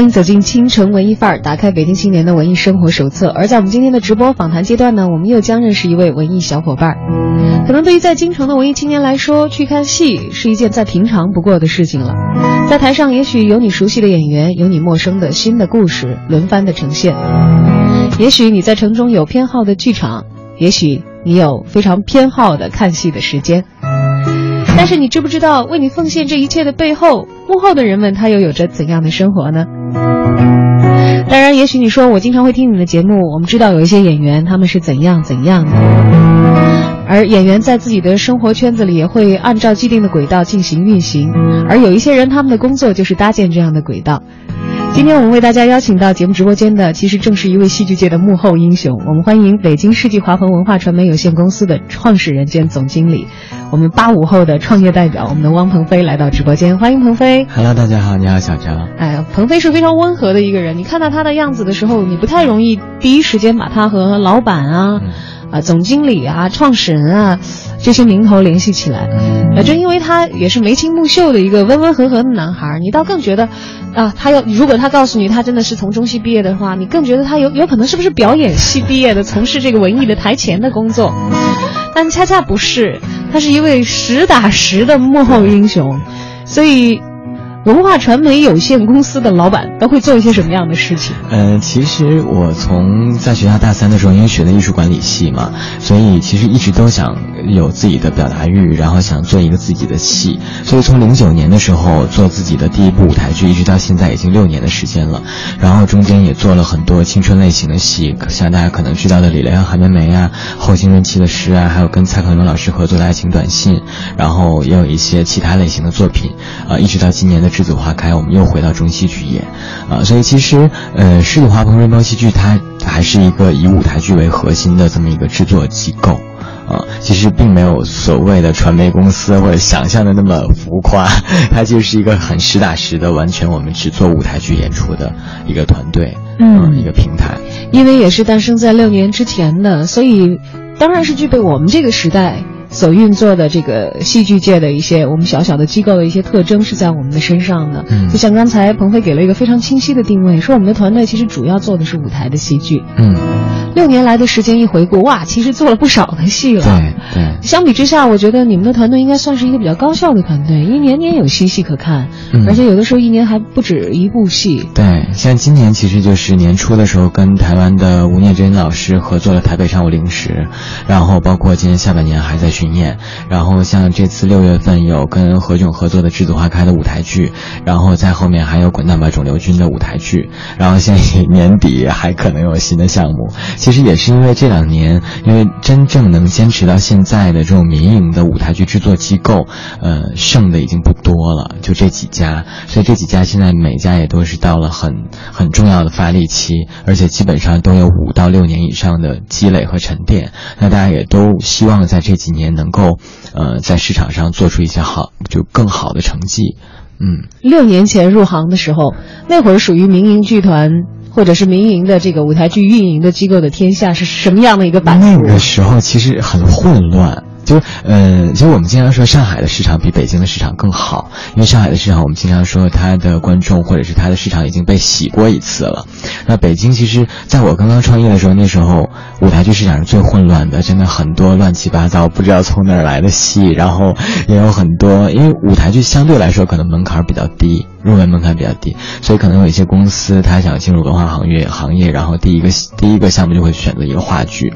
欢迎走进清晨文艺范儿，打开北京青年的文艺生活手册。而在我们今天的直播访谈阶段呢，我们又将认识一位文艺小伙伴。可能对于在京城的文艺青年来说，去看戏是一件再平常不过的事情了。在台上，也许有你熟悉的演员，有你陌生的新的故事轮番的呈现。也许你在城中有偏好的剧场，也许你有非常偏好的看戏的时间。但是你知不知道，为你奉献这一切的背后，幕后的人们他又有着怎样的生活呢？当然，也许你说我经常会听你的节目，我们知道有一些演员他们是怎样怎样的，而演员在自己的生活圈子里也会按照既定的轨道进行运行，而有一些人他们的工作就是搭建这样的轨道。今天我们为大家邀请到节目直播间的，其实正是一位戏剧界的幕后英雄。我们欢迎北京世纪华鹏文化传媒有限公司的创始人兼总经理，我们八五后的创业代表，我们的汪鹏飞来到直播间，欢迎鹏飞。Hello，大家好，你好小张。哎呀，鹏飞是非常温和的一个人，你看到他的样子的时候，你不太容易第一时间把他和老板啊、啊总经理啊、创始人啊这些名头联系起来。呃，正因为他也是眉清目秀的一个温温和和的男孩，你倒更觉得，啊，他要如果他告诉你他真的是从中戏毕业的话，你更觉得他有有可能是不是表演系毕业的，从事这个文艺的台前的工作。但恰恰不是，他是一位实打实的幕后英雄，所以。文化传媒有限公司的老板都会做一些什么样的事情？呃，其实我从在学校大三的时候，因为学的艺术管理系嘛，所以其实一直都想有自己的表达欲，然后想做一个自己的戏。所以从零九年的时候做自己的第一部舞台剧，一直到现在已经六年的时间了。然后中间也做了很多青春类型的戏，像大家可能知道的《李雷和韩梅梅》啊，《后青春期的诗》啊，还有跟蔡康永老师合作的爱情短信，然后也有一些其他类型的作品，啊、一直到今年的。栀子花开，我们又回到中戏去演，啊，所以其实，呃，狮子花鹏瑞猫戏剧它还是一个以舞台剧为核心的这么一个制作机构，啊，其实并没有所谓的传媒公司或者想象的那么浮夸，它就是一个很实打实的，完全我们只做舞台剧演出的一个团队，嗯，一个平台。因为也是诞生在六年之前的，所以当然是具备我们这个时代。所运作的这个戏剧界的一些我们小小的机构的一些特征是在我们的身上的，嗯，就像刚才鹏飞给了一个非常清晰的定位，说我们的团队其实主要做的是舞台的戏剧，嗯，六年来的时间一回顾，哇，其实做了不少的戏了，对对。相比之下，我觉得你们的团队应该算是一个比较高效的团队，因为年年有新戏可看，嗯、而且有的时候一年还不止一部戏。对，像今年其实就是年初的时候，跟台湾的吴念真老师合作了《台北上午零时》，然后包括今年下半年还在巡演，然后。然后像这次六月份有跟何炅合作的《栀子花开》的舞台剧，然后在后面还有《滚蛋吧肿瘤君》的舞台剧，然后现在年底还可能有新的项目。其实也是因为这两年，因为真正能坚持到现在的这种民营的舞台剧制作机构，呃，剩的已经不多了，就这几家。所以这几家现在每家也都是到了很很重要的发力期，而且基本上都有五到六年以上的积累和沉淀。那大家也都希望在这几年能够。呃，在市场上做出一些好，就更好的成绩。嗯，六年前入行的时候，那会儿属于民营剧团或者是民营的这个舞台剧运营的机构的天下是什么样的一个版图？那个时候其实很混乱。就呃，其实我们经常说上海的市场比北京的市场更好，因为上海的市场我们经常说它的观众或者是它的市场已经被洗过一次了。那北京其实在我刚刚创业的时候，那时候舞台剧市场是最混乱的，真的很多乱七八糟不知道从哪儿来的戏，然后也有很多，因为舞台剧相对来说可能门槛比较低，入门门槛比较低，所以可能有一些公司他想进入文化行业行业，然后第一个第一个项目就会选择一个话剧。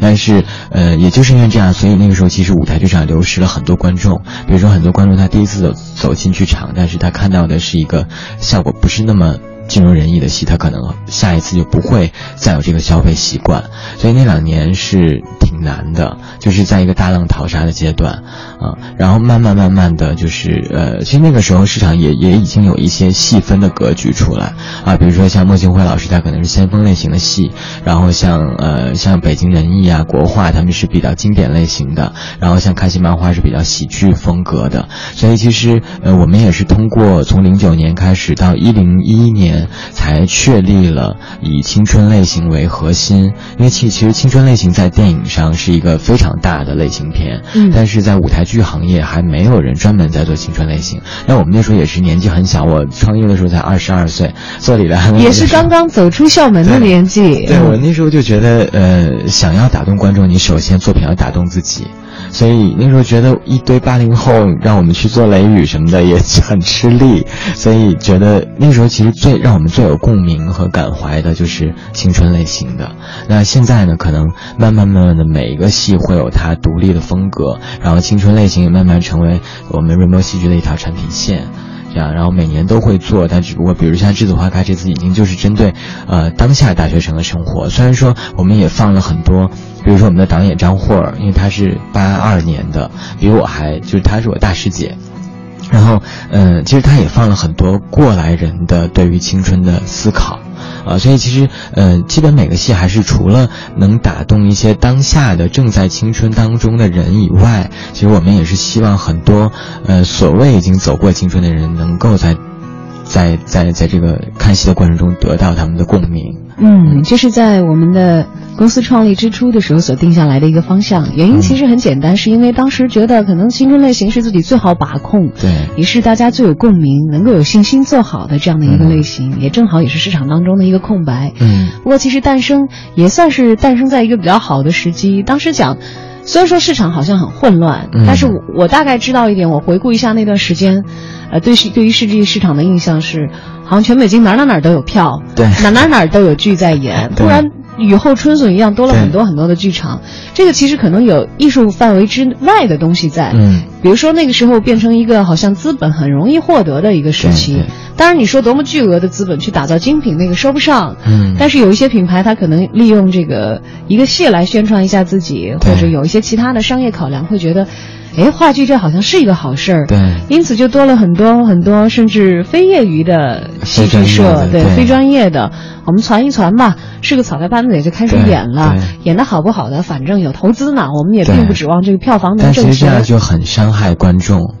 但是，呃，也就是因为这样，所以那个时候其实舞台剧场流失了很多观众。比如说，很多观众他第一次走走进剧场，但是他看到的是一个效果不是那么尽如人意的戏，他可能下一次就不会再有这个消费习惯。所以那两年是挺难的，就是在一个大浪淘沙的阶段啊。然后慢慢慢慢的就是呃，其实那个时候市场也也已经有一些细分的格局出来啊，比如说像莫庆辉老师，他可能是先锋类型的戏，然后像呃像北京人艺啊、国画，他们是比较经典类型的，然后像开心漫画是比较喜剧风格的。所以其实呃，我们也是通过从零九年开始到一零一一年才确立了以青春类型为核心，因为其其实青春类型在电影上是一个非常大的类型片，嗯但是在舞台剧行业还没有人专门在做青春类型。那我们那时候也是年纪很小，我创业的时候才二十二岁，做李兰也是刚刚走出校门的年纪。对我那时候就觉得，呃，想要打动观众，你首先作品要打动自己。所以那时候觉得一堆八零后让我们去做雷雨什么的也很吃力，所以觉得那时候其实最让我们最有共鸣和感怀的就是青春类型的。那现在呢，可能慢慢慢慢的每一个戏会有它独立的风格，然后青春类型也慢慢成为我们瑞摩戏剧的一条产品线。这样，然后每年都会做，但只不过比如像《栀子花开》这次已经就是针对，呃，当下大学生的生活。虽然说我们也放了很多，比如说我们的导演张霍儿，因为他是八二年的，比我还就是她是我大师姐。然后，嗯、其实她也放了很多过来人的对于青春的思考。啊，所以其实，呃，基本每个戏还是除了能打动一些当下的正在青春当中的人以外，其实我们也是希望很多，呃，所谓已经走过青春的人，能够在，在在在这个看戏的过程中得到他们的共鸣。嗯，这是在我们的公司创立之初的时候所定下来的一个方向。原因其实很简单，是因为当时觉得可能青春类型是自己最好把控，对也是大家最有共鸣、能够有信心做好的这样的一个类型，也正好也是市场当中的一个空白。嗯不过其实诞生也算是诞生在一个比较好的时机。当时讲，虽然说市场好像很混乱，嗯但是我我大概知道一点，我回顾一下那段时间，呃，对市对于世纪市场的印象是，好像全北京哪儿哪儿哪儿都有票，对哪儿哪儿哪儿都有剧在演，对突然。雨后春笋一样，多了很多很多的剧场，这个其实可能有艺术范围之外的东西在。嗯，比如说那个时候变成一个好像资本很容易获得的一个时期。当然，你说多么巨额的资本去打造精品，那个说不上。嗯但是有一些品牌，它可能利用这个一个戏来宣传一下自己，或者有一些其他的商业考量，会觉得，哎，话剧这好像是一个好事儿。对因此就多了很多很多，甚至非业余的戏剧社，的对非专业的，我们传一传吧，是个草台班子也就开始演了，演的好不好的，反正有投资呢，我们也并不指望这个票房能但其挣钱。实这样就很伤害观众。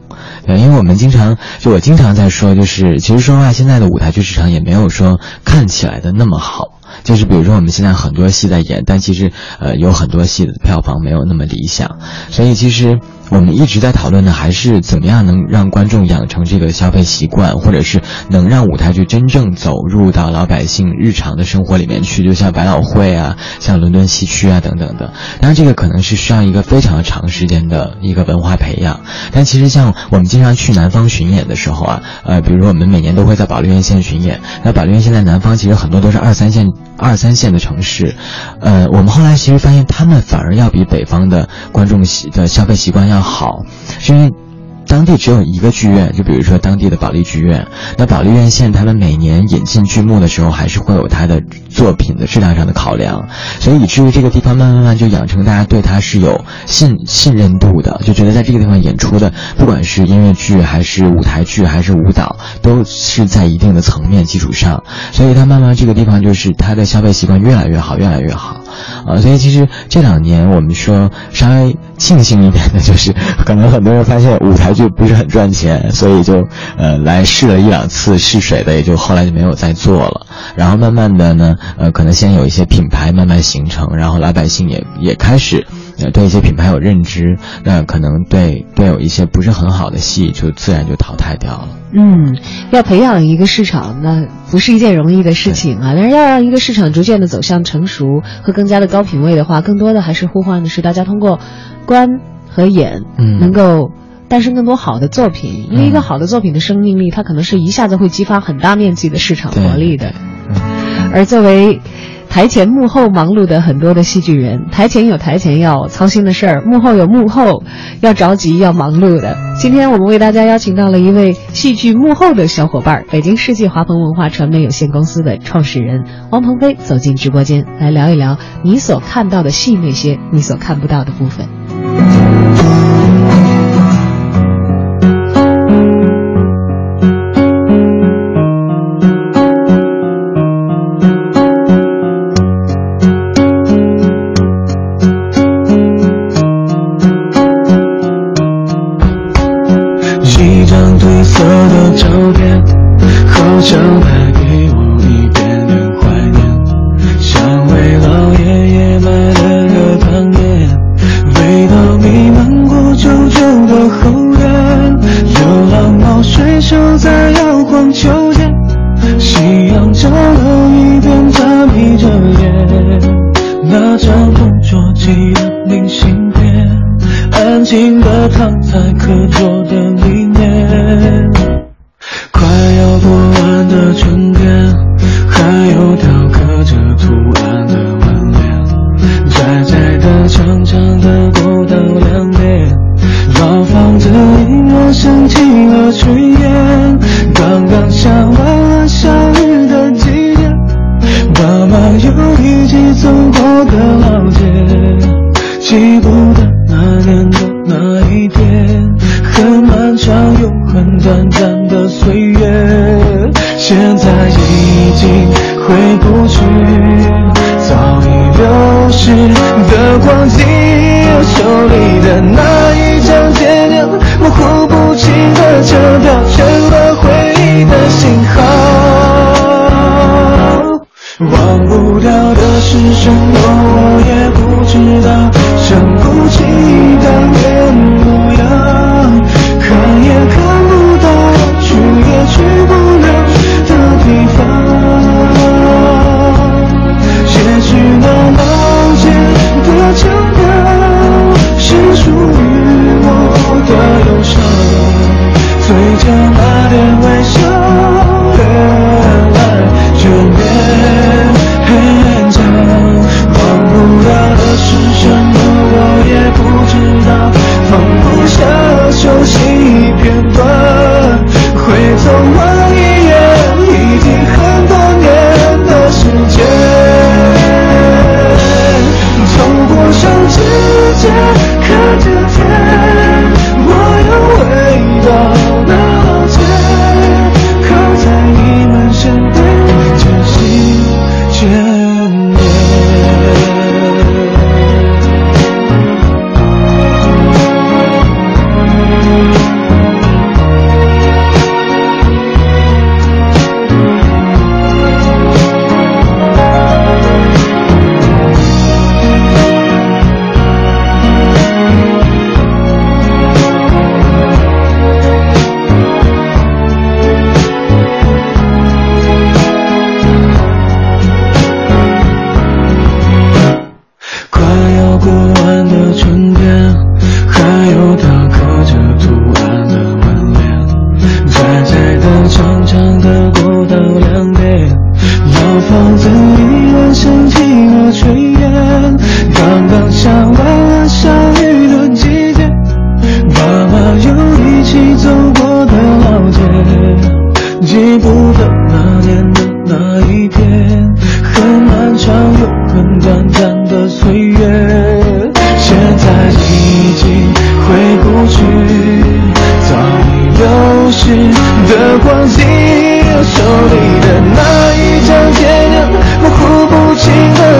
对，因为我们经常，就我经常在说，就是其实说实话，现在的舞台剧市场也没有说看起来的那么好。就是比如说我们现在很多戏在演，但其实呃有很多戏的票房没有那么理想，所以其实我们一直在讨论的还是怎么样能让观众养成这个消费习惯，或者是能让舞台剧真正走入到老百姓日常的生活里面去，就像百老汇啊，像伦敦西区啊等等的。当然，这个可能是需要一个非常长时间的一个文化培养。但其实像我们经常去南方巡演的时候啊，呃，比如说我们每年都会在保利院线巡演，那保利院线在南方其实很多都是二三线、二三线的城市，呃，我们后来其实发现他们反而要比北方的观众习的消费习惯要好，是因为。当地只有一个剧院，就比如说当地的保利剧院。那保利院线他们每年引进剧目的时候，还是会有他的作品的质量上的考量，所以以至于这个地方慢慢慢就养成大家对他是有信信任度的，就觉得在这个地方演出的，不管是音乐剧还是舞台剧还是舞蹈，都是在一定的层面基础上，所以它慢慢这个地方就是它的消费习惯越来越好，越来越好。啊，所以其实这两年我们说稍微庆幸一点的就是，可能很多人发现舞台剧不是很赚钱，所以就呃来试了一两次试水的，也就后来就没有再做了。然后慢慢的呢，呃，可能先有一些品牌慢慢形成，然后老百姓也也开始呃对一些品牌有认知，那可能对对有一些不是很好的戏就自然就淘汰掉了。嗯，要培养一个市场，那不是一件容易的事情啊。但是要让一个市场逐渐的走向成熟和更加的高品位的话，更多的还是呼唤的是大家通过观和演，嗯能够诞生更多好的作品。因为一个好的作品的生命力，它可能是一下子会激发很大面积的市场活力的。而作为台前幕后忙碌的很多的戏剧人，台前有台前要操心的事儿，幕后有幕后要着急要忙碌的。今天我们为大家邀请到了一位戏剧幕后的小伙伴，北京世纪华鹏文化传媒有限公司的创始人汪鹏飞走进直播间，来聊一聊你所看到的戏那些你所看不到的部分。你的明信片，安静的躺在课桌边。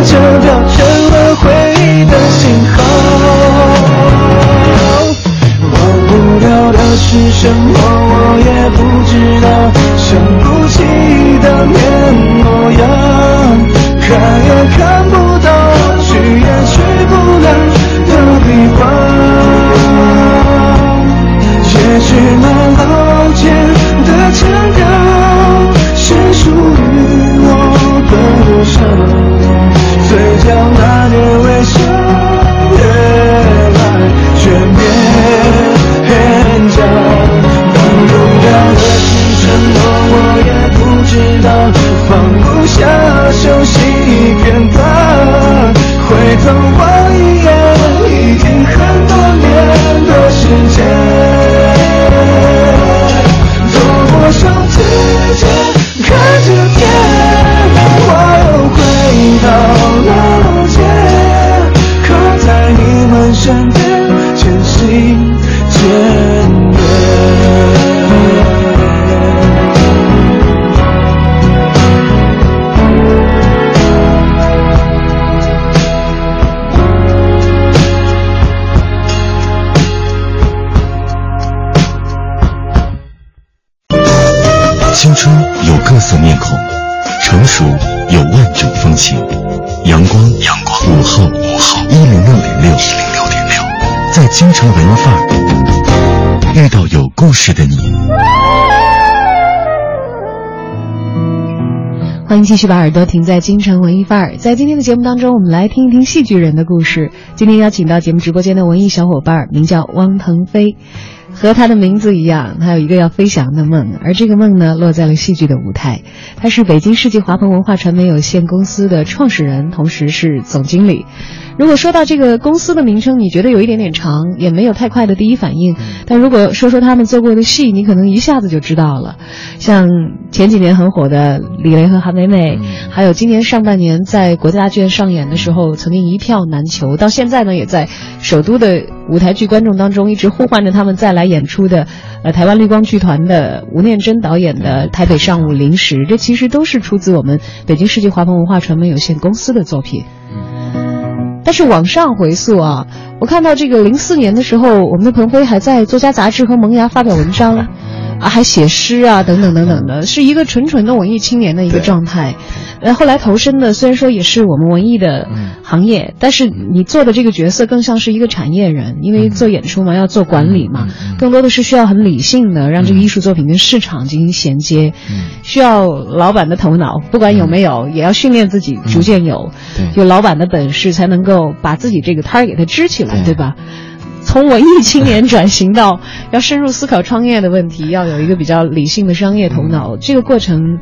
就当成了回忆的信号忘不掉的是什么有万种风情。阳光，阳光，午后，午后，一零六点六，一零六点六，在京城文艺范儿遇到有故事的你。欢迎继续把耳朵停在京城文艺范儿。在今天的节目当中，我们来听一听戏剧人的故事。今天邀请到节目直播间的文艺小伙伴，名叫汪腾飞。和他的名字一样，他有一个要飞翔的梦，而这个梦呢，落在了戏剧的舞台。他是北京世纪华鹏文化传媒有限公司的创始人，同时是总经理。如果说到这个公司的名称，你觉得有一点点长，也没有太快的第一反应。但如果说说他们做过的戏，你可能一下子就知道了。像前几年很火的李雷和韩梅梅，还有今年上半年在国家大剧院上演的时候，曾经一票难求，到现在呢，也在首都的舞台剧观众当中一直呼唤着他们再来演出的，呃，台湾绿光剧团的吴念真导演的《台北上午零时》，这其实都是出自我们北京世纪华鹏文化传媒有限公司的作品。但是往上回溯啊，我看到这个零四年的时候，我们的鹏飞还在《作家》杂志和《萌芽》发表文章，啊，还写诗啊，等等等等的，是一个纯纯的文艺青年的一个状态。然后来投身的虽然说也是我们文艺的行业，但是你做的这个角色更像是一个产业人，因为做演出嘛，要做管理嘛，更多的是需要很理性的让这个艺术作品跟市场进行衔接，需要老板的头脑，不管有没有，也要训练自己逐渐有，有老板的本事才能够把自己这个摊儿给它支起来，对吧？从文艺青年 转型到要深入思考创业的问题，要有一个比较理性的商业头脑，这个过程。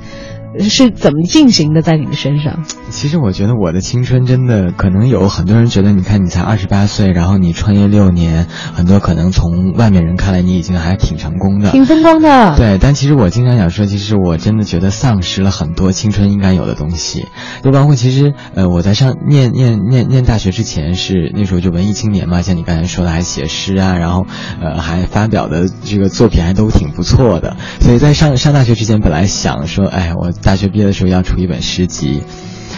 是怎么进行的在你的身上？其实我觉得我的青春真的可能有很多人觉得，你看你才二十八岁，然后你创业六年，很多可能从外面人看来你已经还挺成功的，挺风光的。对，但其实我经常想说，其实我真的觉得丧失了很多青春应该有的东西，就包括其实呃我在上念念念念大学之前是那时候就文艺青年嘛，像你刚才说的还写诗啊，然后呃还发表的这个作品还都挺不错的，所以在上上大学之前本来想说，哎我。大学毕业的时候要出一本诗集。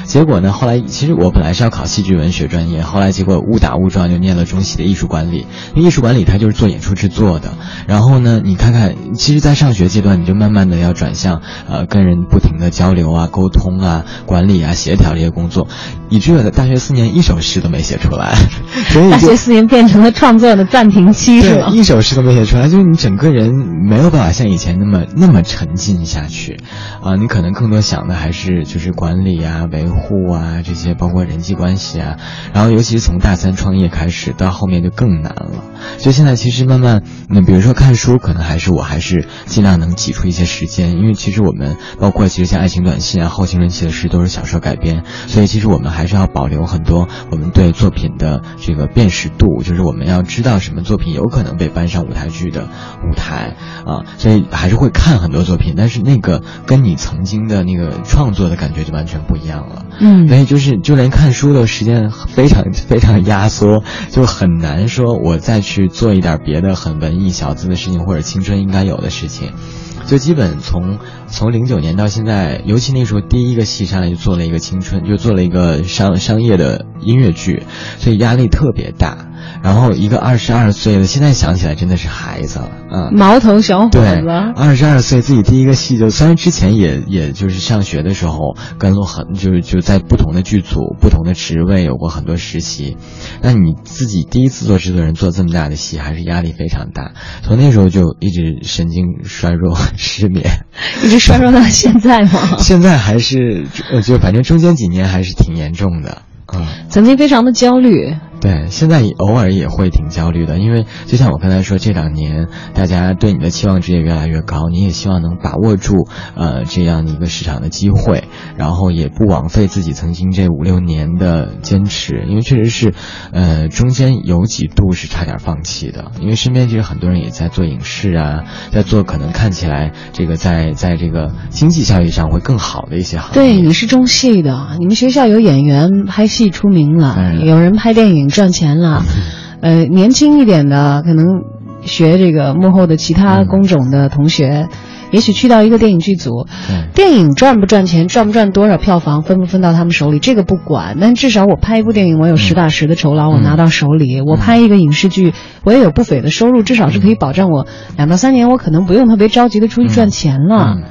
结果呢？后来其实我本来是要考戏剧文学专业，后来结果误打误撞就念了中戏的艺术管理。那艺术管理它就是做演出制作的。然后呢，你看看，其实，在上学阶段，你就慢慢的要转向呃跟人不停的交流啊、沟通啊、管理啊、协调这些工作，以至于我在大学四年一首诗都没写出来。所以大学四年变成了创作的暂停期，是吗？一首诗都没写出来，就是你整个人没有办法像以前那么那么沉浸下去啊！你可能更多想的还是就是管理啊、维护。户啊，这些包括人际关系啊，然后尤其是从大三创业开始，到后面就更难了。就现在其实慢慢，那比如说看书，可能还是我还是尽量能挤出一些时间，因为其实我们包括其实像爱情短信啊、后青春期的诗都是小说改编，所以其实我们还是要保留很多我们对作品的这个辨识度，就是我们要知道什么作品有可能被搬上舞台剧的舞台啊，所以还是会看很多作品，但是那个跟你曾经的那个创作的感觉就完全不一样了。嗯，所以就是就连看书的时间非常非常压缩，就很难说我再去做一点别的很文艺小资的事情或者青春应该有的事情，就基本从从零九年到现在，尤其那时候第一个戏上来就做了一个青春，就做了一个商商业的音乐剧，所以压力特别大。然后一个二十二岁的，现在想起来真的是孩子了，嗯，毛头小伙子。对，二十二岁自己第一个戏就，虽然之前也也就是上学的时候跟了很就是就在不同的剧组、不同的职位有过很多实习，那你自己第一次做制作人做这么大的戏，还是压力非常大。从那时候就一直神经衰弱、失眠，一直衰弱到现在吗？现在还是就反正中间几年还是挺严重的。曾经非常的焦虑，对，现在偶尔也会挺焦虑的，因为就像我刚才说，这两年大家对你的期望值也越来越高，你也希望能把握住呃这样的一个市场的机会，然后也不枉费自己曾经这五六年的坚持，因为确实是，呃，中间有几度是差点放弃的，因为身边其实很多人也在做影视啊，在做可能看起来这个在在这个经济效益上会更好的一些行业。对，你是中戏的，你们学校有演员拍戏出名了，嗯。有人拍电影赚钱了，呃，年轻一点的可能学这个幕后的其他嗯工种的同学。也许去到一个电影剧组，电影赚不赚钱，赚不赚多少票房，分不分到他们手里，这个不管。但至少我拍一部电影，我有实打实的酬劳，我拿到手里；我拍一个影视剧，我也有不菲的收入，至少是可以保障我两到三年，我可能不用特别着急的出去赚钱了。嗯，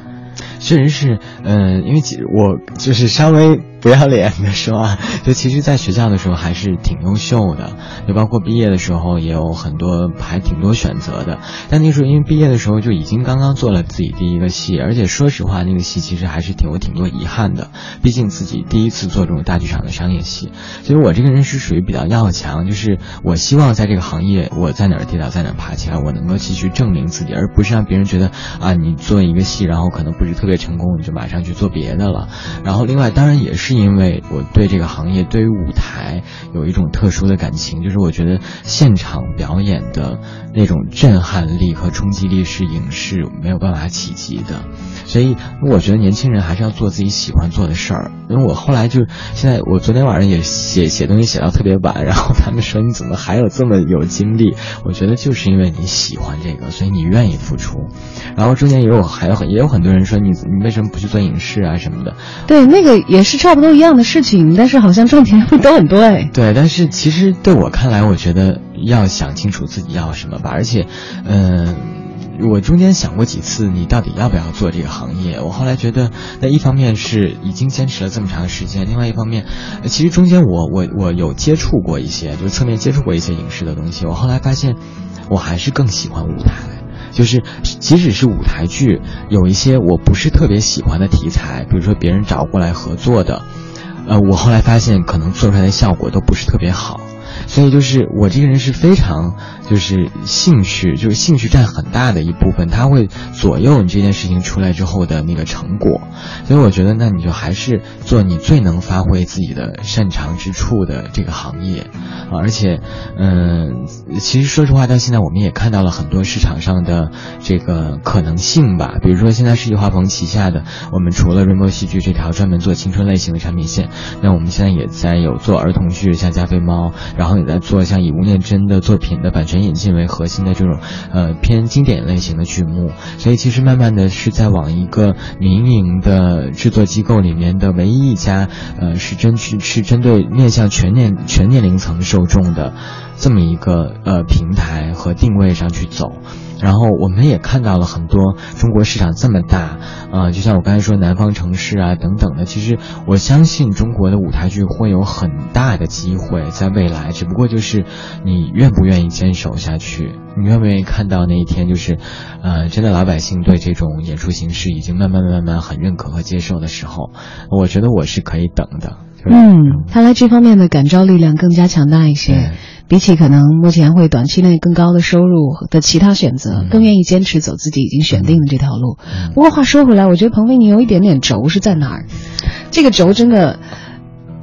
确实是，嗯、因为其实我就是稍微不要脸的说啊，就其实，在学校的时候还是挺优秀的，就包括毕业的时候也有很多还挺多选择的。但那时候因为毕业的时候就已经刚刚做了自己第一个戏，而且说实话，那个戏其实还是挺有挺多遗憾的，毕竟自己第一次做这种大剧场的商业戏。其实我这个人是属于比较要强，就是我希望在这个行业，我在哪儿跌倒在哪儿爬起来，我能够继续证明自己，而不是让别人觉得啊，你做一个戏，然后可能不是特别成功，你就马上去做别的了。然后另外，当然也是因为我对这个行业，对于舞台有一种特殊的感情，就是我觉得现场表演的那种震撼力和冲击力是影视没有办法企及的。所以我觉得年轻人还是要做自己喜欢做的事儿。因为我后来就现在，我昨天晚上也写写东西写到特别晚，然后他们说你怎么还有这么有精力？我觉得就是因为你喜欢这个，所以你愿意付出。然后中间也有还有很也有很多人说你你为什么不去做影视啊什么的？对，那个也是差不多一样的事情，但是好像赚钱都很多哎。对，但是其实对我看来，我觉得要想清楚自己要什么吧。而且，嗯、我中间想过几次，你到底要不要做这个行业？我后来觉得，那一方面是已经坚持了这么长时间，另外一方面，呃其实中间我我我有接触过一些，就是侧面接触过一些影视的东西。我后来发现，我还是更喜欢舞台。就是，即使是舞台剧，有一些我不是特别喜欢的题材，比如说别人找过来合作的，呃，我后来发现可能做出来的效果都不是特别好，所以就是我这个人是非常就是兴趣，就是兴趣占很大的一部分，它会左右你这件事情出来之后的那个成果，所以我觉得那你就还是做你最能发挥自己的擅长之处的这个行业，而且，嗯，其实说实话，到现在我们也看到了很多市场上的这个可能性吧，比如说现在世纪华鹏旗下的，我们除了 Rainbow 戏剧这条专门做青春类型的产品线，那我们现在也在有做儿童剧，像加菲猫，然后也在做像以吴念真的作品的版权引进为核心的这种呃偏经典类型的剧目，所以其实慢慢的是在往一个民营的制作机构里面的唯一一家呃是针去是针对面向全年全年龄层受众的。这么一个呃平台和定位上去走。然后我们也看到了很多中国市场这么大，呃，就像我刚才说南方城市啊等等的，其实我相信中国的舞台剧会有很大的机会在未来，只不过就是你愿不愿意坚守下去，你愿不愿意看到那一天，就是，呃，真的老百姓对这种演出形式已经慢慢慢慢很认可和接受的时候，我觉得我是可以等的。就是嗯，看来这方面的感召力量更加强大一些，比起可能目前会短期内更高的收入的其他选择，嗯更愿意坚持走自己已经选定的这条路。嗯不过话说回来，我觉得彭飞你有一点点轴是在哪儿？这个轴真的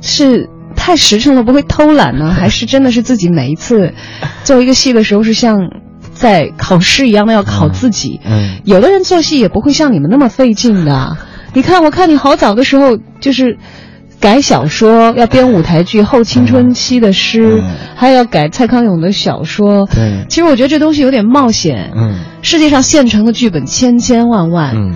是太实诚了，不会偷懒呢，还是真的是自己每一次 做一个戏的时候是像在考试一样的要考自己？嗯有的人做戏也不会像你们那么费劲的。你看，我看你好早的时候就是改小说，要编舞台剧，后青春期的诗，嗯还要改蔡康永的小说。对其实我觉得这东西有点冒险。嗯世界上现成的剧本千千万万，嗯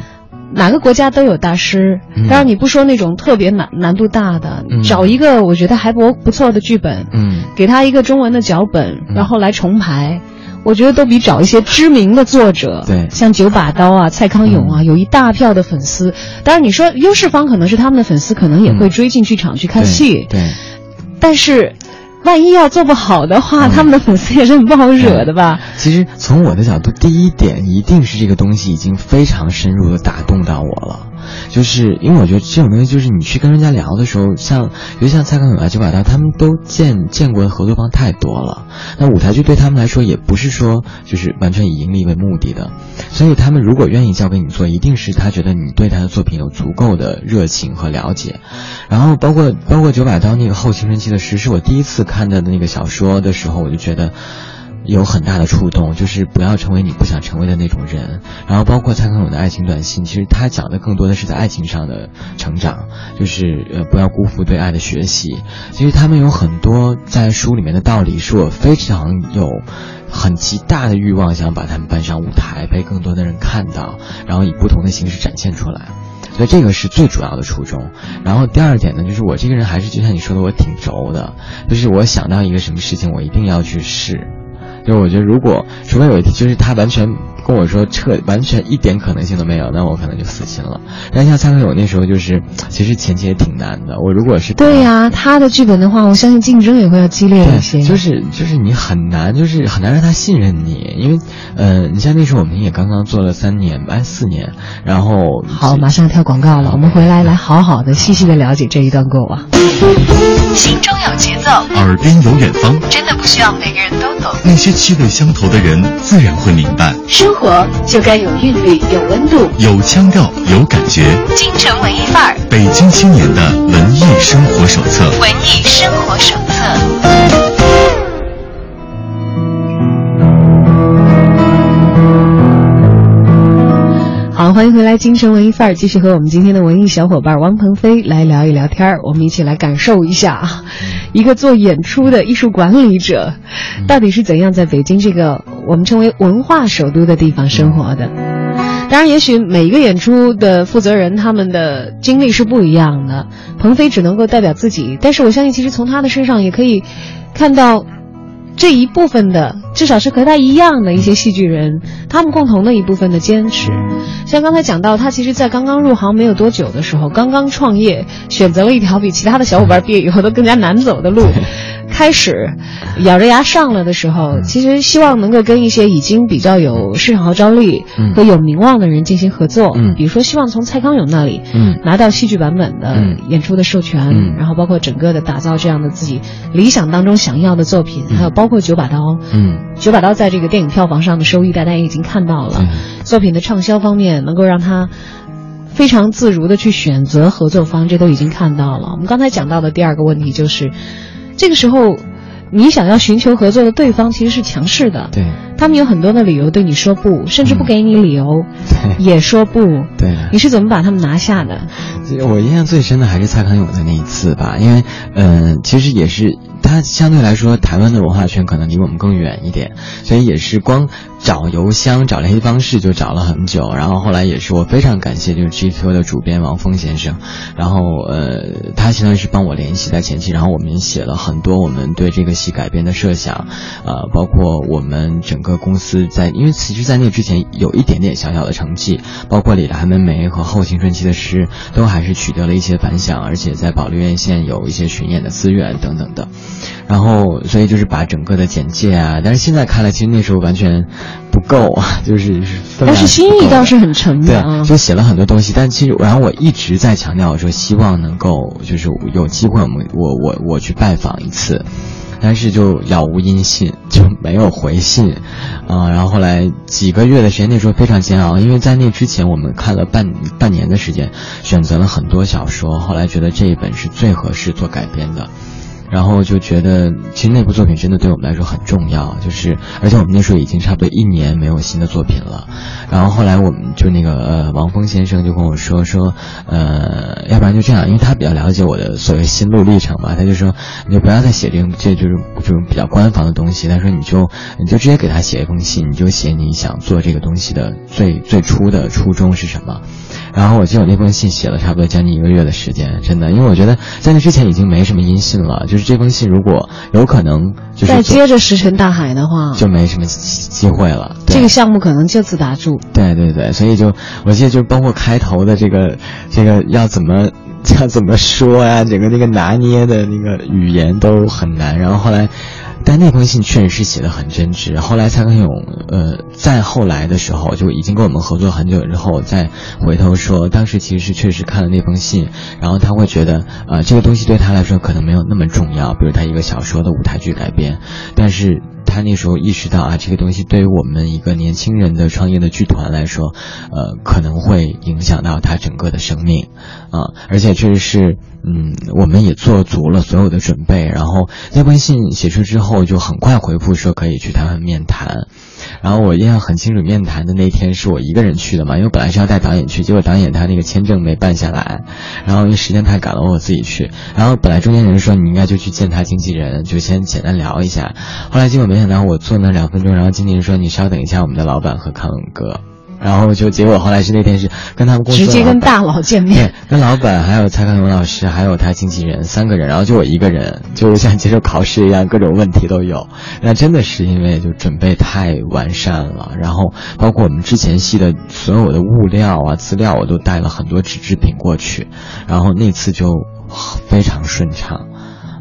哪个国家都有大师。嗯当然，你不说那种特别难难度大的，嗯找一个我觉得还不不错的剧本，嗯给他一个中文的脚本，嗯然后来重排。我觉得都比找一些知名的作者，对像九把刀啊、蔡康永啊，嗯有一大票的粉丝。当然，你说优势方可能是他们的粉丝，可能也会嗯追进剧场去看对戏。对。但是，万一要做不好的话，嗯他们的粉丝也是很不好惹的吧？其实从我的角度，第一点一定是这个东西已经非常深入的打动到我了。就是因为我觉得这种东西，就是你去跟人家聊的时候，像尤其像蔡康永啊、九把刀，他们都见见过的合作方太多了。那舞台剧对他们来说，也不是说就是完全以盈利为目的的，所以他们如果愿意交给你做，一定是他觉得你对他的作品有足够的热情和了解。然后包括包括九把刀那个后青春期的诗，是我第一次看的那个小说的时候，我就觉得。有很大的触动，就是不要成为你不想成为的那种人。然后包括蔡康永的爱情短信，其实他讲的更多的是在爱情上的成长，就是呃不要辜负对爱的学习。其实他们有很多在书里面的道理，是我非常有很极大的欲望想把他们搬上舞台，被更多的人看到，然后以不同的形式展现出来。所以这个是最主要的初衷。然后第二点呢，就是我这个人还是就像你说的，我挺轴的，就是我想到一个什么事情，我一定要去试。就我觉得，如果除非有一天，就是他完全跟我说彻，完全一点可能性都没有，那我可能就死心了。但像蔡康永那时候，就是其实前期也挺难的。我如果是对呀，他的剧本的话，我相信竞争也会要激烈一些。就是就是你很难，就是很难让他信任你，因为呃，你像那时候我们也刚刚做了三年，哎四年，然后好，马上跳广告了，我们回来来好好的细细的了解这一段过往。心中有节奏，耳边有远方，真的不需要每个人都懂。那些气味相投的人，自然会明白。生活就该有韵律，有温度，有腔调，有感觉。京城文艺范儿，北京青年的文艺生活手册。文艺生活手册。欢迎回来，京城文艺范儿，继续和我们今天的文艺小伙伴王鹏飞来聊一聊天儿。我们一起来感受一下，一个做演出的艺术管理者，到底是怎样在北京这个我们称为文化首都的地方生活的。当然，也许每一个演出的负责人他们的经历是不一样的，鹏飞只能够代表自己，但是我相信，其实从他的身上也可以看到。这一部分的，至少是和他一样的一些戏剧人，他们共同的一部分的坚持。像刚才讲到，他其实，在刚刚入行没有多久的时候，刚刚创业，选择了一条比其他的小伙伴毕业以后都更加难走的路。开始咬着牙上了的时候，其实希望能够跟一些已经比较有市场号召力和有名望的人进行合作。嗯，比如说，希望从蔡康永那里，嗯，拿到戏剧版本的演出的授权，嗯，然后包括整个的打造这样的自己理想当中想要的作品，还有包括九把刀，嗯，九把刀在这个电影票房上的收益，大家也已经看到了。作品的畅销方面，能够让他非常自如的去选择合作方，这都已经看到了。我们刚才讲到的第二个问题就是。这个时候，你想要寻求合作的对方其实是强势的，对，他们有很多的理由对你说不，甚至不给你理由，对，也说不，对。你是怎么把他们拿下的？我印象最深的还是蔡康永的那一次吧，因为，嗯，其实也是他相对来说，台湾的文化圈可能离我们更远一点，所以也是光。找邮箱、找联系方式就找了很久，然后后来也是我非常感谢就是 GQ 的主编王峰先生，然后呃他相当于是帮我联系在前期，然后我们写了很多我们对这个戏改编的设想，呃包括我们整个公司在，因为其实，在那之前有一点点小小的成绩，包括李的寒门梅和后青春期的诗都还是取得了一些反响，而且在保利院线有一些巡演的资源等等的，然后所以就是把整个的简介啊，但是现在看来其实那时候完全。不够啊，就是但是心意倒是很诚的啊，就写了很多东西。但其实，然后我一直在强调说，希望能够就是有机会，我们我我我去拜访一次，但是就杳无音信，就没有回信啊。然后后来几个月的时间，那时候非常煎熬，因为在那之前我们看了半半年的时间，选择了很多小说，后来觉得这一本是最合适做改编的。然后就觉得，其实那部作品真的对我们来说很重要，就是而且我们那时候已经差不多一年没有新的作品了。然后后来我们就那个呃王峰先生就跟我说说，呃，要不然就这样，因为他比较了解我的所谓心路历程嘛，他就说你就不要再写这种这就是这种比较官方的东西，他说你就你就直接给他写一封信，你就写你想做这个东西的最最初的初衷是什么。然后我记得我那封信写了差不多将近一个月的时间，真的，因为我觉得在那之前已经没什么音信了。就是这封信如果有可能，就是再接着石沉大海的话，就没什么机会了。这个项目可能就此打住。对对对，所以就我记得就包括开头的这个这个要怎么 要怎么说呀，整个那个拿捏的那个语言都很难。然后后来。但那封信确实是写的很真挚。后来蔡康永，呃，在后来的时候就已经跟我们合作很久之后，再回头说，当时其实是确实看了那封信，然后他会觉得，呃，这个东西对他来说可能没有那么重要，比如他一个小说的舞台剧改编，但是。他那时候意识到啊，这个东西对于我们一个年轻人的创业的剧团来说，呃，可能会影响到他整个的生命，啊，而且确实是，嗯，我们也做足了所有的准备，然后那封信写出之后，就很快回复说可以去他们面谈。然后我印象很清楚，面谈的那天是我一个人去的嘛，因为本来是要带导演去，结果导演他那个签证没办下来，然后因为时间太赶了，我自己去。然后本来中间人说你应该就去见他经纪人，就先简单聊一下。后来结果没想到我坐那两分钟，然后经纪人说你稍等一下，我们的老板和康永哥。然后就结果后来是那天是跟他们公司直接跟大佬见面，跟老板还有蔡康永老师还有他经纪人三个人，然后就我一个人，就是像接受考试一样，各种问题都有。那真的是因为就准备太完善了，然后包括我们之前系的所有的物料啊资料，我都带了很多纸制品过去，然后那次就非常顺畅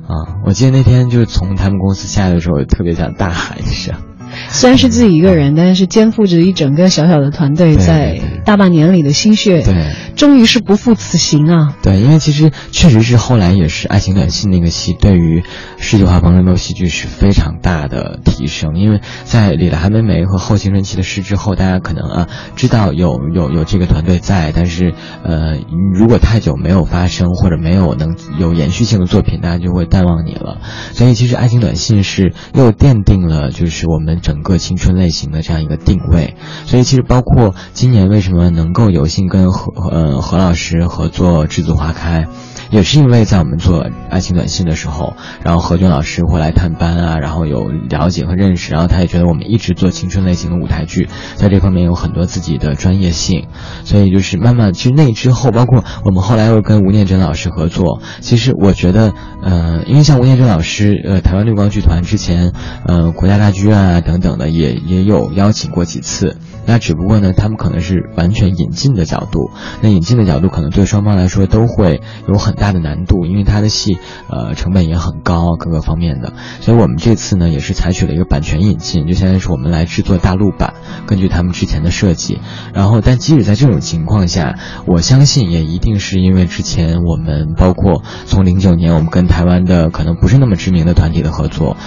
啊！我记得那天就是从他们公司下来的时候，我特别想大喊一声。虽然是自己一个人，但是肩负着一整个小小的团队，在大半年里的心血，对，终于是不负此行啊！对，因为其实确实是后来也是《爱情短信》那个戏，对于世纪华邦人斗戏剧是非常大的提升。因为在《李的韩梅梅》和《后青春期的事》之后，大家可能啊知道有有有这个团队在，但是呃，如果太久没有发生或者没有能有延续性的作品，大家就会淡忘你了。所以其实《爱情短信》是又奠定了就是我们。整个青春类型的这样一个定位，所以其实包括今年为什么能够有幸跟何呃何老师合作《栀子花开》。也是因为在我们做爱情短信的时候，然后何炅老师会来探班啊，然后有了解和认识，然后他也觉得我们一直做青春类型的舞台剧，在这方面有很多自己的专业性，所以就是慢慢，其实那之后，包括我们后来又跟吴念真老师合作，其实我觉得，呃，因为像吴念真老师，呃，台湾绿光剧团之前，呃，国家大剧院啊等等的，也也有邀请过几次。那只不过呢，他们可能是完全引进的角度，那引进的角度可能对双方来说都会有很大的难度，因为他的戏，呃，成本也很高，各个方面的。所以我们这次呢，也是采取了一个版权引进，就相当于是我们来制作大陆版，根据他们之前的设计。然后，但即使在这种情况下，我相信也一定是因为之前我们包括从零九年我们跟台湾的可能不是那么知名的团体的合作。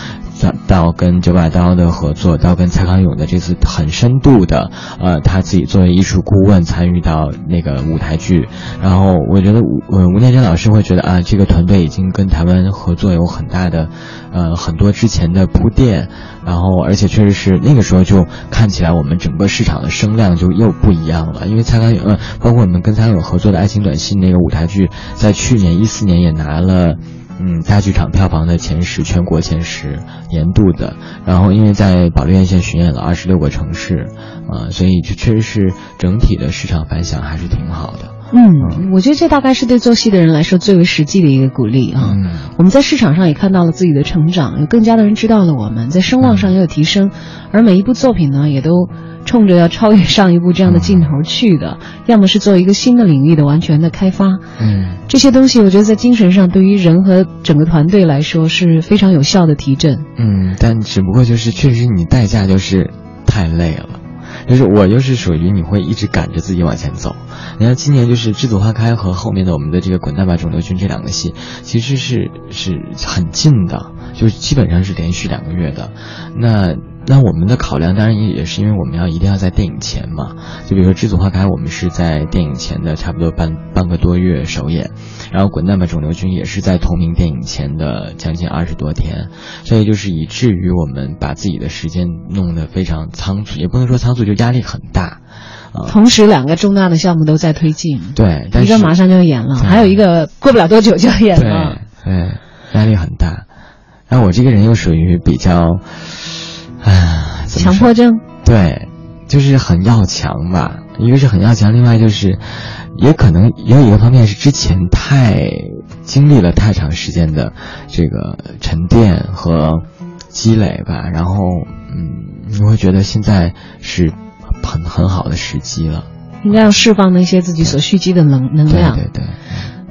到跟九把刀的合作，到跟蔡康永的这次很深度的，呃，他自己作为艺术顾问参与到那个舞台剧，然后我觉得吴吴念真老师会觉得啊，这个团队已经跟台湾合作有很大的，呃很多之前的铺垫，然后而且确实是那个时候就看起来我们整个市场的声量就又不一样了，因为蔡康永呃包括我们跟蔡康永合作的爱情短信那个舞台剧，在去年一四年也拿了。嗯，大剧场票房的前十，全国前十，年度的。然后，因为在保利院线巡演了二十六个城市，啊，所以就确实是整体的市场反响还是挺好的。嗯，我觉得这大概是对做戏的人来说最为实际的一个鼓励啊。我们在市场上也看到了自己的成长，有更加的人知道了我们，在声望上也有提升，而每一部作品呢，也都。冲着要超越上一部这样的镜头去的，要么是做一个新的领域的完全的开发，嗯，这些东西我觉得在精神上对于人和整个团队来说是非常有效的提振，嗯，但只不过就是确实你代价就是太累了，就是我就是属于你会一直赶着自己往前走，你看今年就是《栀子花开》和后面的我们的这个《滚蛋吧肿瘤君》这两个戏，其实是是很近的，就基本上是连续两个月的，那。那我们的考量当然也也是因为我们要一定要在电影前嘛，就比如说《栀子花开》，我们是在电影前的差不多半半个多月首演，然后《滚蛋吧肿瘤君》也是在同名电影前的将近二十多天，所以就是以至于我们把自己的时间弄得非常仓促，也不能说仓促，就压力很大，啊。同时两个重大的项目都在推进，对，一个马上就要演了，还有一个过不了多久就要演了，对，对，压力很大。然后我这个人又属于比较。哎，强迫症，对，就是很要强吧。一个是很要强，另外就是，也可能也有一个方面是之前太经历了太长时间的这个沉淀和积累吧。然后，嗯，你会觉得现在是很很好的时机了，应该要释放那些自己所蓄积的能能量。对对对。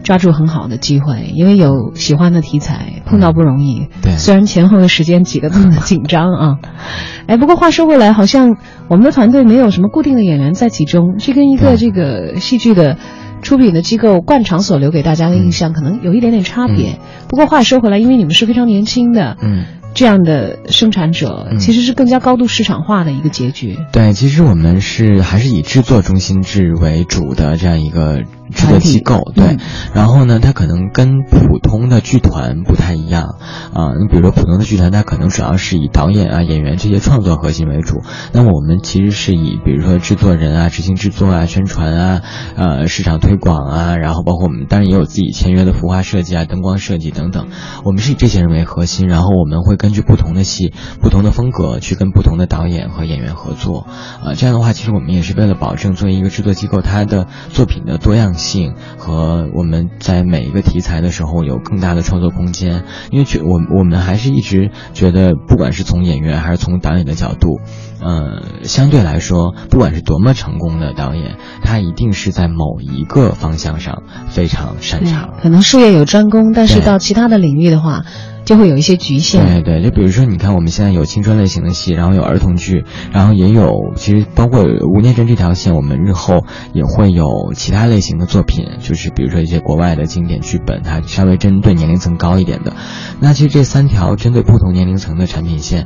抓住很好的机会，因为有喜欢的题材，碰到不容易。对虽然前后的时间挤得这么紧张啊。哎，不过话说回来，好像我们的团队没有什么固定的演员在其中，这跟一个这个戏剧的。出品的机构惯常所留给大家的印象可能有一点点差别，不过话说回来，因为你们是非常年轻的，嗯。这样的生产者嗯其实是更加高度市场化的一个结局。对，其实我们是还是以制作中心制为主的这样一个制作机构，对。嗯然后呢，它可能跟普通的剧团不太一样啊。你比如说普通的剧团，它可能主要是以导演啊、演员这些创作核心为主。那么我们其实是以比如说制作人啊、执行制作啊、宣传啊、呃市场推广啊，然后包括我们当然也有自己签约的服化设计啊、灯光设计等等。我们是以这些人为核心，然后我们会根据不同的戏、不同的风格去跟不同的导演和演员合作。呃，这样的话，其实我们也是为了保证作为一个制作机构，它的作品的多样性和我们在每一个题材的时候有更大的创作空间。因为觉我我们还是一直觉得，不管是从演员还是从导演的角度，呃，相对来说，不管是多么成功的导演，他一定是在某一个方向上非常擅长。可能术业有专攻，但是到其他的领域的话，就会有一些局限。对对，就比如说，你看我们现在有青春类型的戏，然后有儿童剧，然后也有其实包括吴念真这条线，我们日后也会有其他类型的作品，就是比如说一些国外的经典剧本，它稍微针对年龄层高一点的。那其实这三条针对不同年龄层的产品线。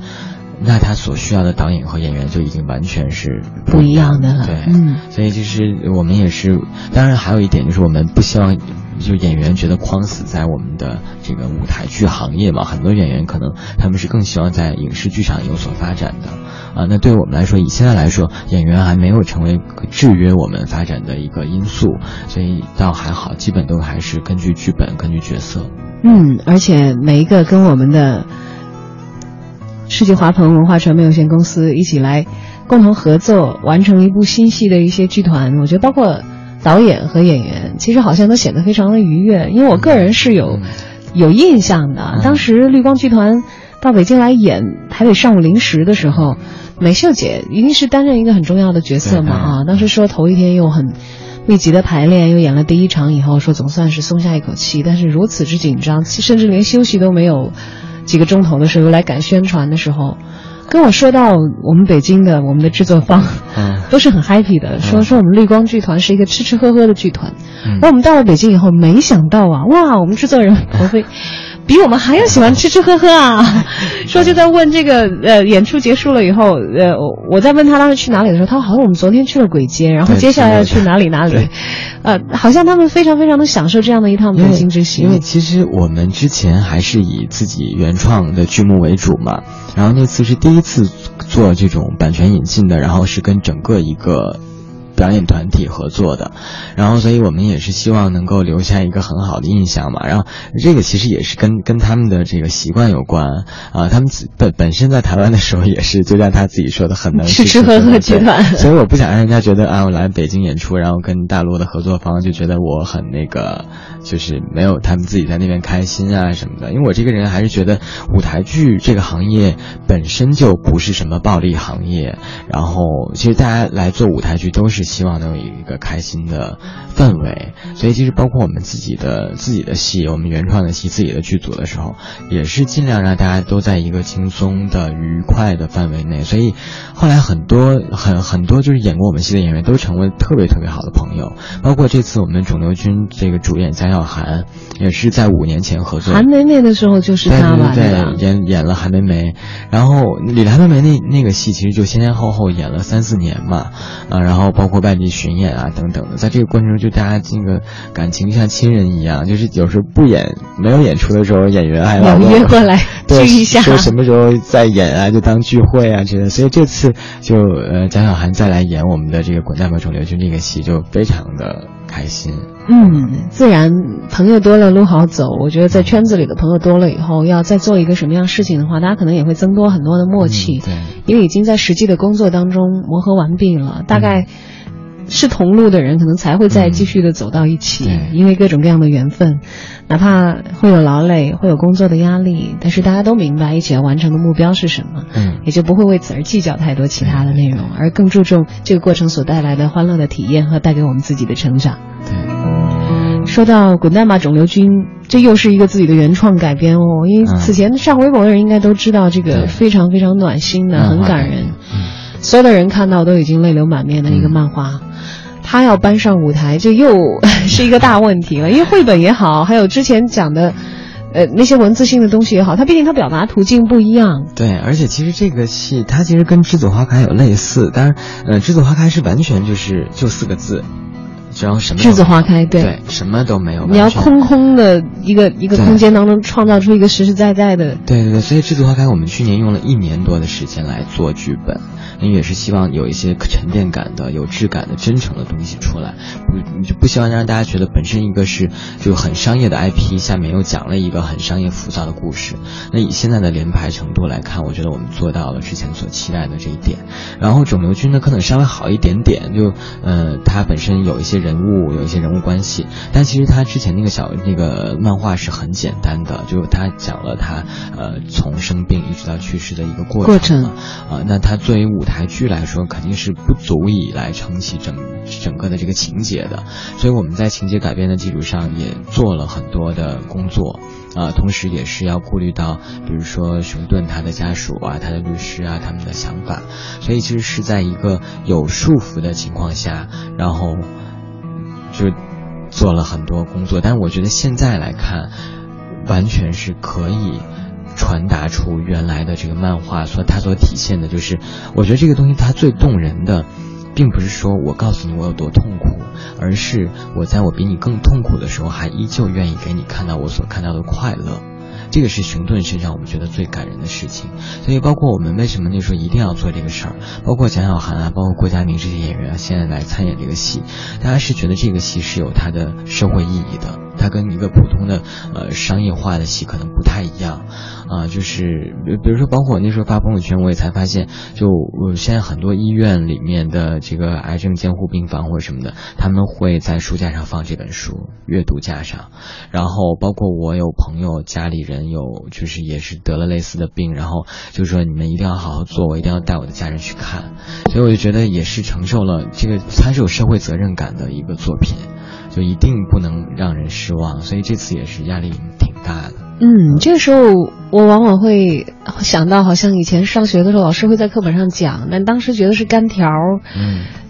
那他所需要的导演和演员就已经完全是不一样的了对，嗯所以其实我们也是，当然还有一点就是我们不希望就演员觉得框死在我们的这个舞台剧行业嘛，很多演员可能他们是更希望在影视剧场有所发展的啊。那对我们来说，以现在来说，演员还没有成为制约我们发展的一个因素，所以倒还好，基本都还是根据剧本、根据角色。嗯，而且每一个跟我们的世纪华鹏文化传媒有限公司一起来共同合作完成一部新戏的一些剧团，我觉得包括导演和演员，其实好像都显得非常的愉悦。因为我个人是有、嗯有印象的，嗯当时绿光剧团到北京来演《台北上午零时》的时候，美秀姐一定是担任一个很重要的角色嘛啊！当时说头一天又很密集的排练，又演了第一场以后，说总算是松下一口气，但是如此之紧张，甚至连休息都没有几个钟头的时候来赶宣传的时候，跟我说到我们北京的我们的制作方。嗯 都是很 happy 的，说说我们绿光剧团是一个吃吃喝喝的剧团。嗯那我们到了北京以后，没想到啊，哇，我们制作人 鹏飞比我们还要喜欢吃吃喝喝啊！说就在问这个呃演出结束了以后，呃我我在问他当时去哪里的时候，他说好像我们昨天去了鬼街，然后接下来要去哪里哪里，呃，好像他们非常非常的享受这样的一趟北京之行。因为其实我们之前还是以自己原创的剧目为主嘛，然后那次是第一次做这种版权引进的，然后是跟整个一个。表演团体合作的，然后所以我们也是希望能够留下一个很好的印象嘛。然后这个其实也是跟跟他们的这个习惯有关啊。他们自本本身在台湾的时候也是，就像他自己说的，很能吃吃喝喝集团 所以我不想让人家觉得啊，我来北京演出，然后跟大陆的合作方就觉得我很那个，就是没有他们自己在那边开心啊什么的。因为我这个人还是觉得舞台剧这个行业本身就不是什么暴利行业，然后其实大家来做舞台剧都是希望能有一个开心的氛围，所以其实包括我们自己的自己的戏，我们原创的戏，自己的剧组的时候，也是尽量让大家都在一个轻松的、愉快的范围内。所以后来很多很很多就是演过我们戏的演员都成为特别特别好的朋友，包括这次我们肿瘤君这个主演贾小涵，也是在五年前合作。韩梅梅的时候就是对他吧，对吧对，演演了韩梅梅，然后李韩梅梅那那个戏其实就先先后后演了三四年嘛，啊，然后包括外地巡演啊等等的，在这个过程中就大家这个感情像亲人一样，就是有时候不演没有演出的时候，演员还要要问我约过来 聚一下。说什么时候再演啊，就当聚会啊之类的。所以这次就呃蒋小涵再来演我们的这个《滚蛋吧肿瘤君》这个戏，就非常的开心。嗯，自然朋友多了路好走。我觉得在圈子里的朋友多了以后，要再做一个什么样事情的话，大家可能也会增多很多的默契，嗯对因为已经在实际的工作当中磨合完毕了，大概。是同路的人，可能才会再继续的走到一起，嗯因为各种各样的缘分，哪怕会有劳累，会有工作的压力，但是大家都明白一起要完成的目标是什么，嗯也就不会为此而计较太多其他的内容，而更注重这个过程所带来的欢乐的体验和带给我们自己的成长。对。说到《滚蛋吧，肿瘤君》，这又是一个自己的原创改编哦。因为嗯此前上微博的人应该都知道，这个非常非常暖心的，很感人。嗯所有的人看到都已经泪流满面的一个嗯漫画，他要搬上舞台，这又 是一个大问题了。因为绘本也好，还有之前讲的，呃，那些文字性的东西也好，他毕竟他表达途径不一样。对，而且其实这个戏它其实跟《栀子花开》有类似，但是，呃，《栀子花开》是完全就是就四个字，然后什么栀子花开对对，什么都没有，你要空空的一个一个空间当中创造出一个实实在在的，对对对，所以《栀子花开》我们去年用了一年多的时间来做剧本，因为也是希望有一些沉淀感的、有质感的、真诚的东西出来，不你就不希望让大家觉得本身一个是就很商业的 IP，下面又讲了一个很商业浮躁的故事。那以现在的连排程度来看，我觉得我们做到了之前所期待的这一点。然后肿瘤君呢，可能稍微好一点点，就呃，它本身有一些人物，有一些人物关系，但其实他之前那个小那个漫画是很简单的，就他讲了他呃从生病一直到去世的一个过程。过程。嘛啊、那他作为舞台剧来说，肯定是不足以来撑起整整个的这个情节的，所以我们在情节改编的基础上也做了很多的工作。啊，同时也是要顾虑到，比如说熊顿他的家属啊，他的律师啊，他们的想法，所以其实是在一个有束缚的情况下，然后就做了很多工作。但是我觉得现在来看，完全是可以传达出原来的这个漫画所它所体现的，就是我觉得这个东西它最动人的。并不是说我告诉你我有多痛苦，而是我在我比你更痛苦的时候，还依旧愿意给你看到我所看到的快乐。这个是熊顿身上我们觉得最感人的事情，所以包括我们为什么那时候一定要做这个事儿，包括蒋小涵啊，包括郭家明这些演员啊，现在来参演这个戏，大家是觉得这个戏是有它的社会意义的，它跟一个普通的呃商业化的戏可能不太一样，啊、就是比比如说，包括我那时候发朋友圈，我也才发现，就我现在很多医院里面的这个癌症监护病房或者什么的，他们会在书架上放这本书，阅读架上，然后包括我有朋友家里人有就是也是得了类似的病，然后就说你们一定要好好做，我一定要带我的家人去看，所以我就觉得也是承受了这个，它是有社会责任感的一个作品，就一定不能让人失望，所以这次也是压力挺大的。嗯，这个时候我往往会想到，好像以前上学的时候，老师会在课本上讲，但当时觉得是干条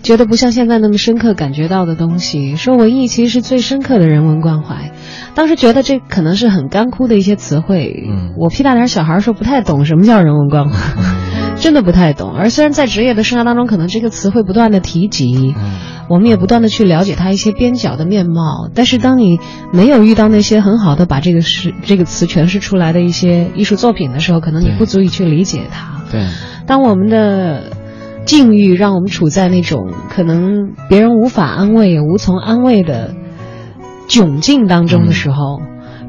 觉得不像现在那么深刻感觉到的东西。说文艺其实是最深刻的人文关怀，当时觉得这可能是很干枯的一些词汇。嗯我屁大点小孩儿时候不太懂什么叫人文关怀，真的不太懂。而虽然在职业的生涯当中，可能这个词会不断的提及，嗯我们也不断的去了解它一些边角的面貌，但是当你没有遇到那些很好的把这个诗这个词诠释出来的一些艺术作品的时候，可能你不足以去理解它。对。当我们的境遇让我们处在那种可能别人无法安慰也无从安慰的窘境当中的时候，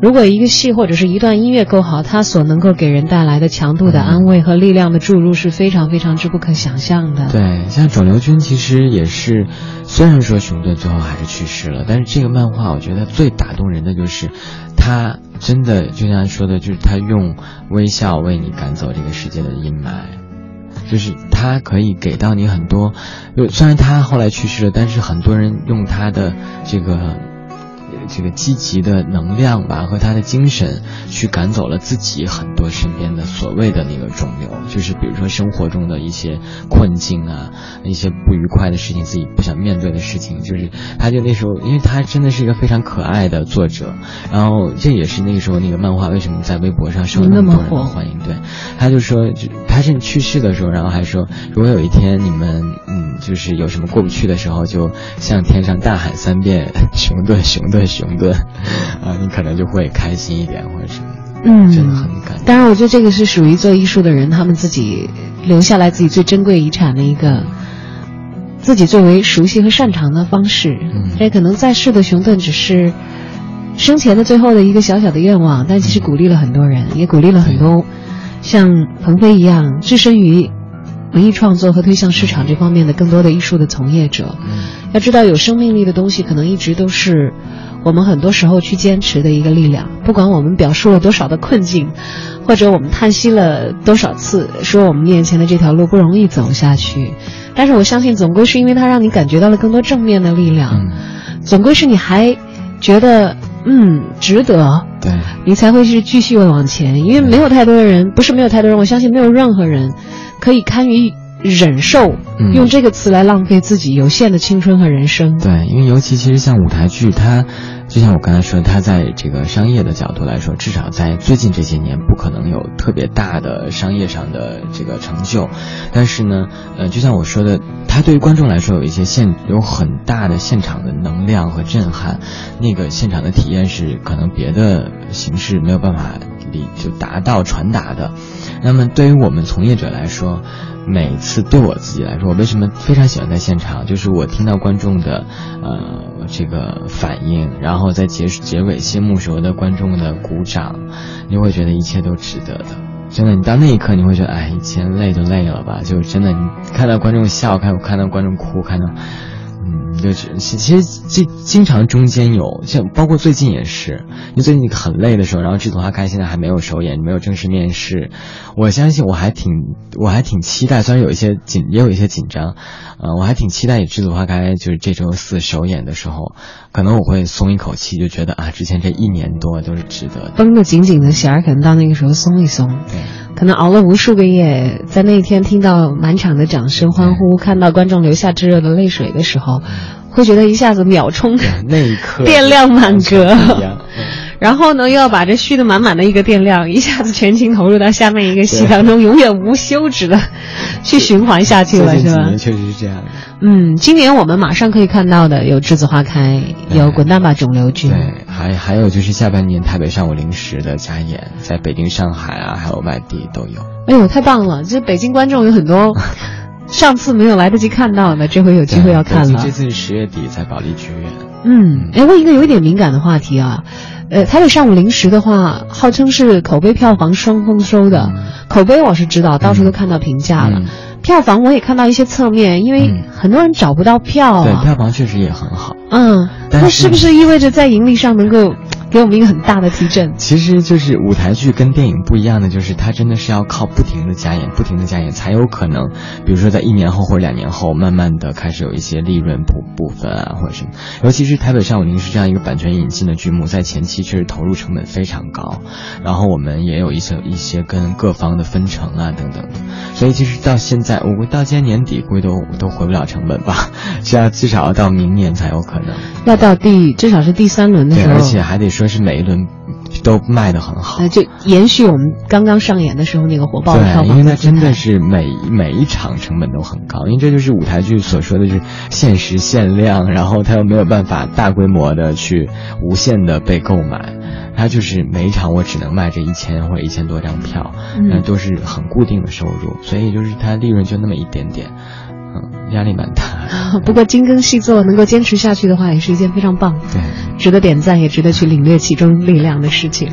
如果一个戏或者是一段音乐够好，它所能够给人带来的强度的安慰和力量的注入是非常非常之不可想象的。对，像肿瘤君其实也是，虽然说熊顿最后还是去世了，但是这个漫画我觉得最打动人的就是，他真的就像说的，就是他用微笑为你赶走这个世界的阴霾。就是他可以给到你很多，就虽然他后来去世了，但是很多人用他的这个这个积极的能量吧和他的精神去赶走了自己很多身边的所谓的那个肿瘤，就是比如说生活中的一些困境啊，一些不愉快的事情，自己不想面对的事情，就是他就那时候，因为他真的是一个非常可爱的作者，然后这也是那个时候那个漫画为什么在微博上受那么多人的欢迎，对，他就说，就他是去世的时候，然后还说，如果有一天你们嗯就是有什么过不去的时候，就向天上大喊三遍熊顿熊顿熊顿，啊，你可能就会开心一点或者什么，嗯，真的很感。当然，我觉得这个是属于做艺术的人他们自己留下来自己最珍贵遗产的一个自己最为熟悉和擅长的方式。嗯这可能在世的熊顿只是生前的最后的一个小小的愿望，但其实鼓励了很多人，也鼓励了很多像鹏飞一样置身于文艺创作和推向市场这方面的更多的艺术的从业者。嗯要知道，有生命力的东西，可能一直都是我们很多时候去坚持的一个力量。不管我们表述了多少的困境，或者我们叹息了多少次，说我们面前的这条路不容易走下去，但是我相信，总归是因为它让你感觉到了更多正面的力量，嗯总归是你还觉得嗯值得，对，你才会是继续往前。因为没有太多的人，不是没有太多人，我相信没有任何人可以堪于忍受、嗯用这个词来浪费自己有限的青春和人生。对，因为尤其其实像舞台剧，它就像我刚才说的，它在这个商业的角度来说，至少在最近这些年不可能有特别大的商业上的这个成就。但是呢，呃，就像我说的，它对于观众来说有一些现有很大的现场的能量和震撼，那个现场的体验是可能别的形式没有办法里就达到传达的。那么对于我们从业者来说，每次对我自己来说，我为什么非常喜欢在现场？就是我听到观众的，呃，这个反应，然后在结结尾谢幕时候的观众的鼓掌，你会觉得一切都值得的。真的，你到那一刻你会觉得，哎，以前累就累了吧，就真的，你看到观众笑，看看到观众哭，看到。嗯，就是其其实经经常中间有像包括最近也是，你最近很累的时候，然后《栀子花开》现在还没有首演，没有正式面试，我相信我还挺我还挺期待，虽然有一些紧也有一些紧张，呃，我还挺期待《栀子花开》就是这周四首演的时候，可能我会松一口气，就觉得啊，之前这一年多都是值得的。绷得紧紧的弦儿，可能到那个时候松一松。对，可能熬了无数个夜，在那一天听到满场的掌声欢呼，看到观众流下炙热的泪水的时候，会觉得一下子秒充对那一刻 电量满格然后呢，又要把这蓄的满满的一个电量，一下子全情投入到下面一个戏当中，永远无休止的去循环下去了，是吧最近几年？确实是这样的。嗯，今年我们马上可以看到的有《栀子花开》，有《滚蛋吧肿瘤君》，对，还还有就是下半年台北上午零时的加演，在北京、上海啊，还有外地都有。哎呦，太棒了！这北京观众有很多 上次没有来得及看到的，这回有机会要看了这。次是十月底在保利剧院。嗯，哎，问一个有一点敏感的话题啊，呃，台北上午零时的话，号称是口碑票房双丰收的，嗯口碑我是知道，到处都看到评价了。嗯票房我也看到一些侧面，因为嗯很多人找不到票对，啊。票房确实也很好。嗯，那是不是意味着在盈利上能够给我们一个很大的提振？其实就是舞台剧跟电影不一样的，就是它真的是要靠不停的加演，不停的加演，才有可能，比如说在一年后或者两年后，慢慢的开始有一些利润部部分啊，或者什么。尤其是台北上午零时这样一个版权引进的剧目，在前期确实投入成本非常高，然后我们也有一些一些跟各方的分成啊等等的，所以其实到现在，我估计到今年年底估计都都回不了成本吧，这要至少要到明年才有可能。要到第至少是第三轮的对，时候，而且还得说是每一轮都卖得很好。呃，。就延续我们刚刚上演的时候那个火爆的票因为它真的是每每一场成本都很高，因为这就是舞台剧所说的，就是限时限量，然后它又没有办法大规模的去无限的被购买，它就是每一场我只能卖这一千或者一千多张票，嗯。那都是很固定的收入，所以就是它利润就那么一点点，嗯，压力蛮大。不过精耕细作能够坚持下去的话，也是一件非常棒、对，值得点赞，也值得去领略其中力量的事情。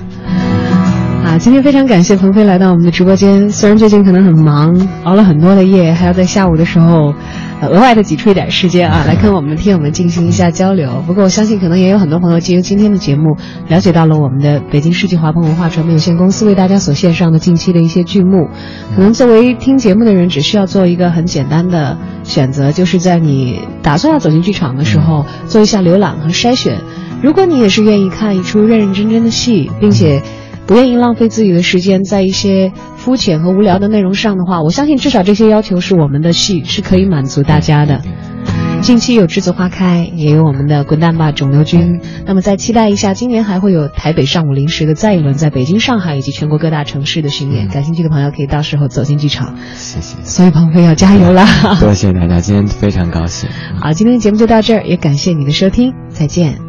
啊，今天非常感谢鹏飞来到我们的直播间。虽然最近可能很忙，熬了很多的夜，还要在下午的时候，呃，额外的挤出一点时间啊，来跟我们的听友们进行一下交流。不过我相信，可能也有很多朋友借由今天的节目，了解到了我们的北京世纪华鹏文化传媒有限公司为大家所献上的近期的一些剧目。可能作为听节目的人，只需要做一个很简单的选择，就是在你打算要走进剧场的时候，做一下浏览和筛选。如果你也是愿意看一出认认真真的戏，并且不愿意浪费自己的时间在一些肤浅和无聊的内容上的话，我相信至少这些要求是我们的戏是可以满足大家的。近期有《栀子花开》，也有我们的《滚蛋吧肿瘤君》。那么再期待一下，今年还会有台北上午零时的再一轮在北京、上海以及全国各大城市的巡演。感兴趣的朋友可以到时候走进剧场。谢谢，所以鹏飞要加油啦！多谢大家，今天非常高兴。好，今天的节目就到这儿，也感谢你的收听，再见。